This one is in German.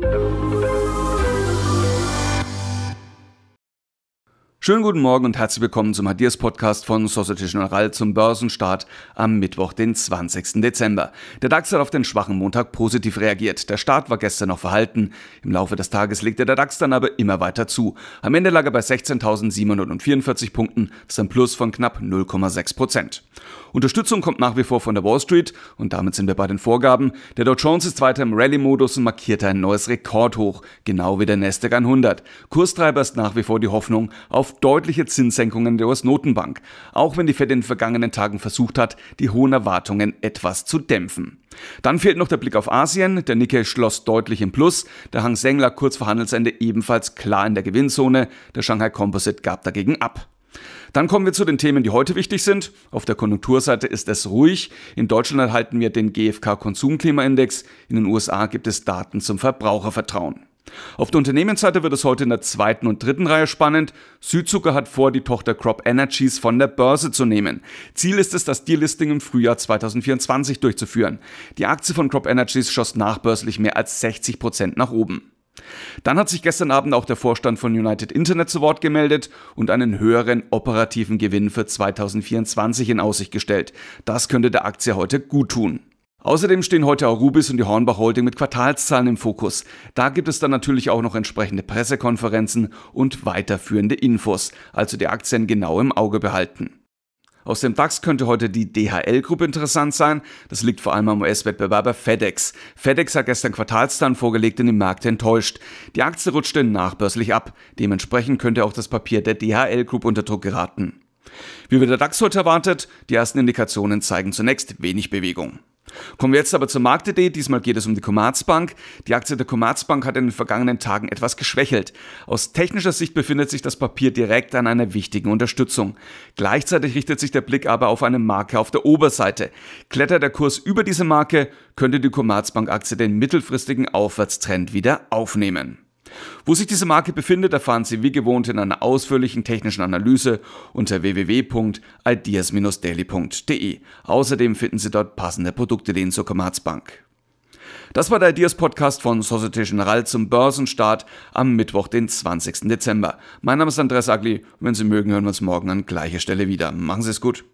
Thank you. Schönen guten Morgen und herzlich willkommen zum Hadirs Podcast von Societe Generale zum Börsenstart am Mittwoch, den 20. Dezember. Der DAX hat auf den schwachen Montag positiv reagiert. Der Start war gestern noch verhalten. Im Laufe des Tages legte der DAX dann aber immer weiter zu. Am Ende lag er bei 16.744 Punkten. Das ist ein Plus von knapp 0,6 Prozent. Unterstützung kommt nach wie vor von der Wall Street und damit sind wir bei den Vorgaben. Der Dow Jones ist weiter im Rallye-Modus und markiert ein neues Rekordhoch, genau wie der Nasdaq 100. Kurstreiber ist nach wie vor die Hoffnung auf deutliche Zinssenkungen der US-Notenbank, auch wenn die Fed in den vergangenen Tagen versucht hat, die hohen Erwartungen etwas zu dämpfen. Dann fehlt noch der Blick auf Asien. Der Nikkei schloss deutlich im Plus. Der Hang Seng lag kurz vor Handelsende ebenfalls klar in der Gewinnzone. Der Shanghai Composite gab dagegen ab. Dann kommen wir zu den Themen, die heute wichtig sind. Auf der Konjunkturseite ist es ruhig. In Deutschland erhalten wir den GfK Konsumklimaindex. In den USA gibt es Daten zum Verbrauchervertrauen. Auf der Unternehmensseite wird es heute in der zweiten und dritten Reihe spannend. Südzucker hat vor, die Tochter Crop Energies von der Börse zu nehmen. Ziel ist es, das Deal-Listing im Frühjahr 2024 durchzuführen. Die Aktie von Crop Energies schoss nachbörslich mehr als 60 Prozent nach oben. Dann hat sich gestern Abend auch der Vorstand von United Internet zu Wort gemeldet und einen höheren operativen Gewinn für 2024 in Aussicht gestellt. Das könnte der Aktie heute gut tun. Außerdem stehen heute auch Rubis und die Hornbach Holding mit Quartalszahlen im Fokus. Da gibt es dann natürlich auch noch entsprechende Pressekonferenzen und weiterführende Infos, also die Aktien genau im Auge behalten. Aus dem DAX könnte heute die DHL-Gruppe interessant sein. Das liegt vor allem am US-Wettbewerber FedEx. FedEx hat gestern Quartalszahlen vorgelegt und die Märkte enttäuscht. Die Aktie rutschte nachbörslich ab. Dementsprechend könnte auch das Papier der DHL-Group unter Druck geraten. Wie wird der DAX heute erwartet? Die ersten Indikationen zeigen zunächst wenig Bewegung. Kommen wir jetzt aber zur Marktidee. Diesmal geht es um die Commerzbank. Die Aktie der Commerzbank hat in den vergangenen Tagen etwas geschwächelt. Aus technischer Sicht befindet sich das Papier direkt an einer wichtigen Unterstützung. Gleichzeitig richtet sich der Blick aber auf eine Marke auf der Oberseite. Klettert der Kurs über diese Marke, könnte die Commerzbank-Aktie den mittelfristigen Aufwärtstrend wieder aufnehmen. Wo sich diese Marke befindet, erfahren Sie wie gewohnt in einer ausführlichen technischen Analyse unter www.ideas-daily.de. Außerdem finden Sie dort passende Produktideen zur Commerzbank. Das war der Ideas Podcast von Societe Generale zum Börsenstart am Mittwoch, den 20. Dezember. Mein Name ist Andreas Agli wenn Sie mögen, hören wir uns morgen an gleicher Stelle wieder. Machen Sie es gut.